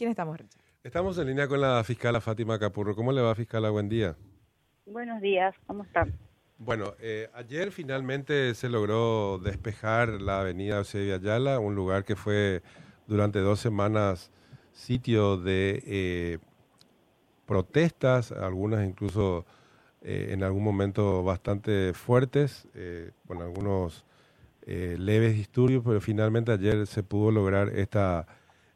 ¿Quién estamos? Estamos en línea con la fiscala Fátima Capurro. ¿Cómo le va, fiscala? Buen día. Buenos días, ¿cómo están? Bueno, eh, ayer finalmente se logró despejar la avenida Eusebio Ayala, un lugar que fue durante dos semanas sitio de eh, protestas, algunas incluso eh, en algún momento bastante fuertes, con algunos leves disturbios, pero finalmente ayer se pudo lograr esta,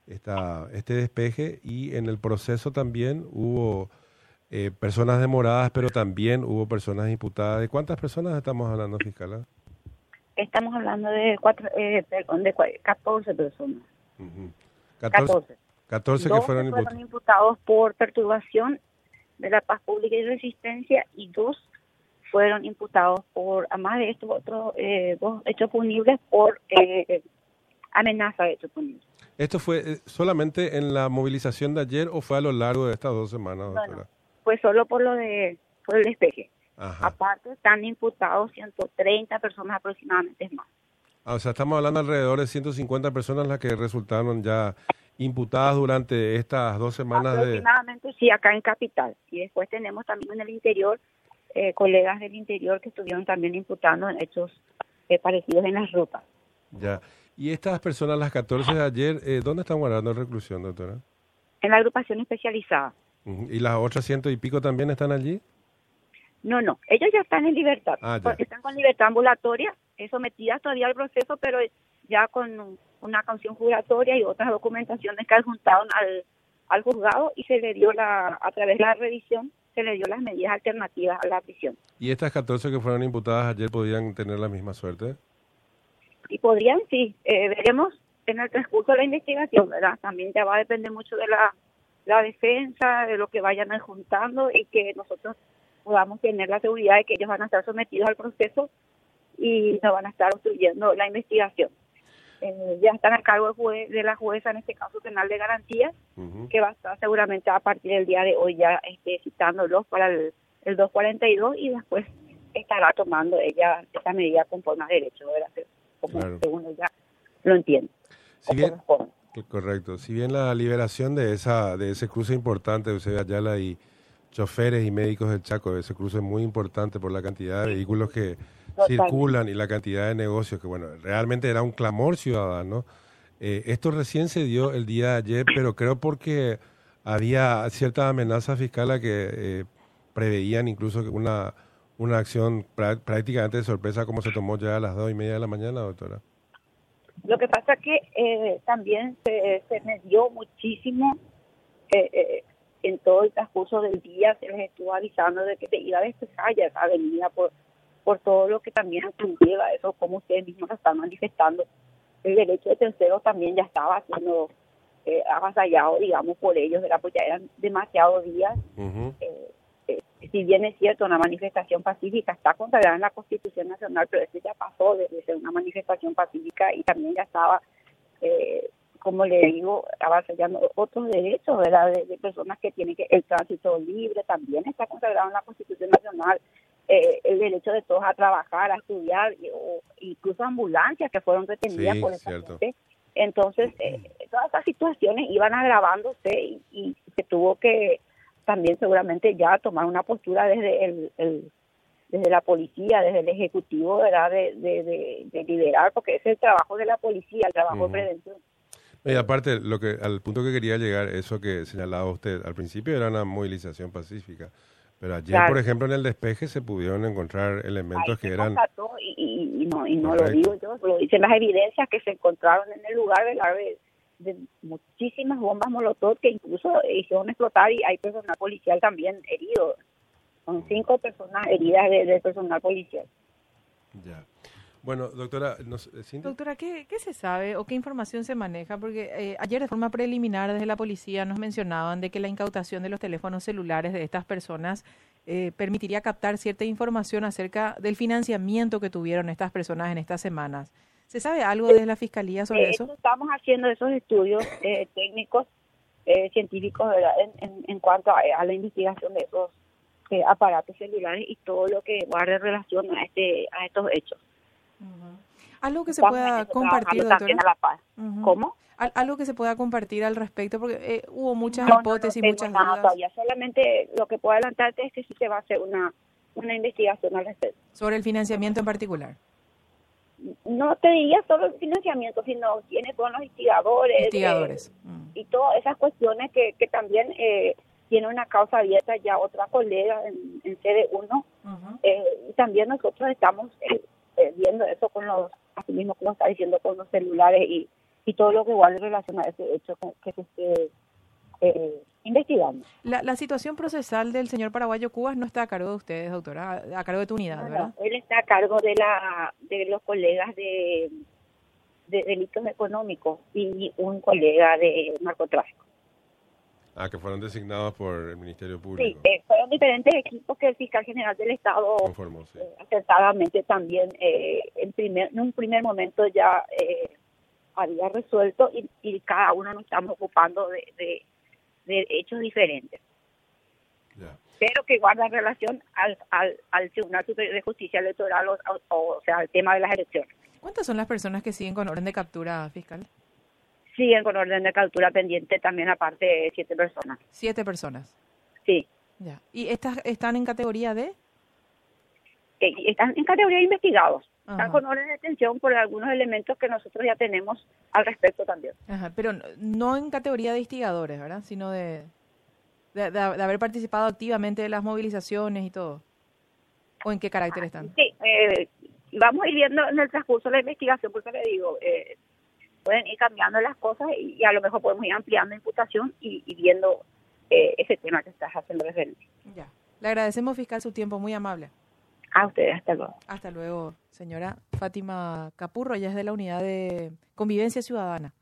esta, este despeje y en el proceso también hubo eh, personas demoradas, pero también hubo personas imputadas. ¿De cuántas personas estamos hablando, fiscal? Estamos hablando de, cuatro, eh, perdón, de 14 personas. 14. 14, que fueron, fueron imputados por perturbación de la paz pública y resistencia y dos fueron imputados por, además de estos otros eh, dos hechos punibles, por eh, amenaza de hechos punibles. ¿Esto fue solamente en la movilización de ayer o fue a lo largo de estas dos semanas, doctora? pues solo por lo de por el despeje. Aparte están imputados 130 personas aproximadamente más. Ah, o sea, estamos hablando alrededor de 150 personas las que resultaron ya imputadas durante estas dos semanas aproximadamente, sí, acá en Capital. Y después tenemos también en el interior eh, colegas del interior que estuvieron también imputando en hechos eh, parecidos en las rutas. Ya. ¿Y estas personas, las 14 de ayer, eh, dónde están guardando reclusión, doctora? En la agrupación especializada. ¿Y las otras ciento y pico también están allí? No, no, ellos ya están en libertad, ah, están con libertad ambulatoria, sometidas todavía al proceso, pero ya con una canción juratoria y otras documentaciones que adjuntaron al, al juzgado y se le dio la, a través de la revisión, se le dio las medidas alternativas a la prisión. ¿Y estas 14 que fueron imputadas ayer podían tener la misma suerte? Y podrían, sí. Eh, veremos en el transcurso de la investigación, ¿verdad? También ya va a depender mucho de la la defensa, de lo que vayan juntando y que nosotros podamos tener la seguridad de que ellos van a estar sometidos al proceso y no van a estar obstruyendo la investigación. Eh, ya están a cargo de, de, la jueza, en este caso penal de garantías, que va a estar seguramente a partir del día de hoy ya este, citándolos para el, el 242 y después estará tomando ella esa medida conforme a derecho, como ella lo entiende. Si bien, Correcto. Si bien la liberación de esa de ese cruce importante de Eusebio Ayala y choferes y médicos del Chaco, ese cruce es muy importante por la cantidad de vehículos que circulan y la cantidad de negocios, que bueno, realmente era un clamor ciudadano. Eh, esto recién se dio el día de ayer, pero creo porque había ciertas amenazas fiscales que eh, preveían incluso una, una acción prácticamente de sorpresa como se tomó ya a las dos y media de la mañana, doctora. Lo que pasa es que eh, también se, se me dio muchísimo eh, eh, en todo el transcurso del día, se les estuvo avisando de que se iba a despejar ya esa avenida por, por todo lo que también conlleva eso, como ustedes mismos lo están manifestando. El derecho de terceros también ya estaba siendo eh, avasallado, digamos, por ellos. Pues ya eran demasiados días si bien es cierto, una manifestación pacífica está consagrada en la Constitución Nacional, pero eso ya pasó de, ser una manifestación pacífica y también ya estaba, eh, como le digo, avasallando otros derechos ¿verdad? De, personas que tienen que el tránsito libre, también está consagrado en la Constitución Nacional. Eh, el derecho de todos a trabajar, a estudiar, o incluso ambulancias que fueron retenidas por esa gente. Entonces, eh, todas esas situaciones iban agravándose y, y se tuvo que también seguramente ya tomar una postura desde el, desde la policía, desde el ejecutivo, ¿verdad? De, de, de, liderar, porque es el trabajo de la policía, el trabajo de prevención. Y aparte, lo que al punto que quería llegar, eso que señalaba usted, al principio era una movilización pacífica, pero ayer, por ejemplo, en el despeje se pudieron encontrar elementos que eran... Y, y, no, y no lo digo yo, lo dicen las evidencias que se encontraron en el lugar de la de muchísimas bombas molotov que incluso hicieron explotar y hay personal policial también herido. Son cinco personas heridas de, personal policial. Ya. Bueno, doctora, eh, doctora, ¿qué, ¿qué, se sabe o qué información se maneja? Porque eh, ayer de forma preliminar desde la policía nos mencionaban de que la incautación de los teléfonos celulares de estas personas eh, permitiría captar cierta información acerca del financiamiento que tuvieron estas personas en estas semanas. ¿Se sabe algo desde la Fiscalía sobre eso? Estamos haciendo esos estudios eh, técnicos, eh, científicos, En, en, cuanto a, la investigación de esos eh, aparatos celulares y todo lo que guarde relación a, este, a estos hechos. Algo que se pueda compartir, doctora. ¿Cómo? algo que se pueda compartir al respecto, porque eh, hubo muchas No, no, hipótesis, no tengo muchas dudas todavía. Solamente lo que puedo adelantarte es que sí se va a hacer una, una investigación al respecto. sobre el financiamiento en particular. No te diría solo el financiamiento, sino quiénes son los instigadores. eh, Investigadores. Mm. y todas esas cuestiones que, que también eh, tiene una causa abierta ya otra colega en, en CD1 Ujú. eh, y también nosotros estamos eh, eh, viendo eso con los, así mismo como está diciendo, con los celulares y, y todo lo que igual relaciona a ese hecho con- que se esté eh, investigando. La, la situación procesal del señor paraguayo Cubas no está a cargo de ustedes, doctora, a, a cargo de tu unidad, No, ¿verdad? no, él está a cargo de la de los colegas de, de delitos económicos y un colega de narcotráfico. Ah, que fueron designados por el Ministerio Sí, Público. eh, fueron diferentes equipos que el fiscal general del Estado Conformó, sí. eh, acertadamente también eh, en, primer, en un primer momento ya eh, había resuelto y, y cada uno nos estamos ocupando de, de, de hechos diferentes, pero que guardan relación al, al, al Tribunal Superior de Justicia Electoral, o, o, o sea, al tema de las elecciones. ¿Cuántas son las personas que siguen con orden de captura fiscal? Siguen con orden de captura pendiente también aparte de siete personas. Siete personas. Sí, Ya. ¿Y estas están en categoría de? Eh, están en categoría de investigados. Ajá. Están con orden de detención por algunos elementos que nosotros ya tenemos al respecto también. Ajá, pero no, en categoría de instigadores, ¿verdad? Sino de, de, de- de haber participado activamente de las movilizaciones y todo. ¿O en qué carácter están? Sí, eh, vamos a ir viendo en el transcurso de la investigación, porque le digo, eh, pueden ir cambiando las cosas y, y a lo mejor podemos ir ampliando imputación y, y viendo eh, ese tema que estás haciendo referencia. Ya. Le agradecemos, fiscal, su tiempo, muy amable. A ustedes, hasta luego. Hasta luego, señora Fátima Capurro, ella es de la unidad de convivencia ciudadana.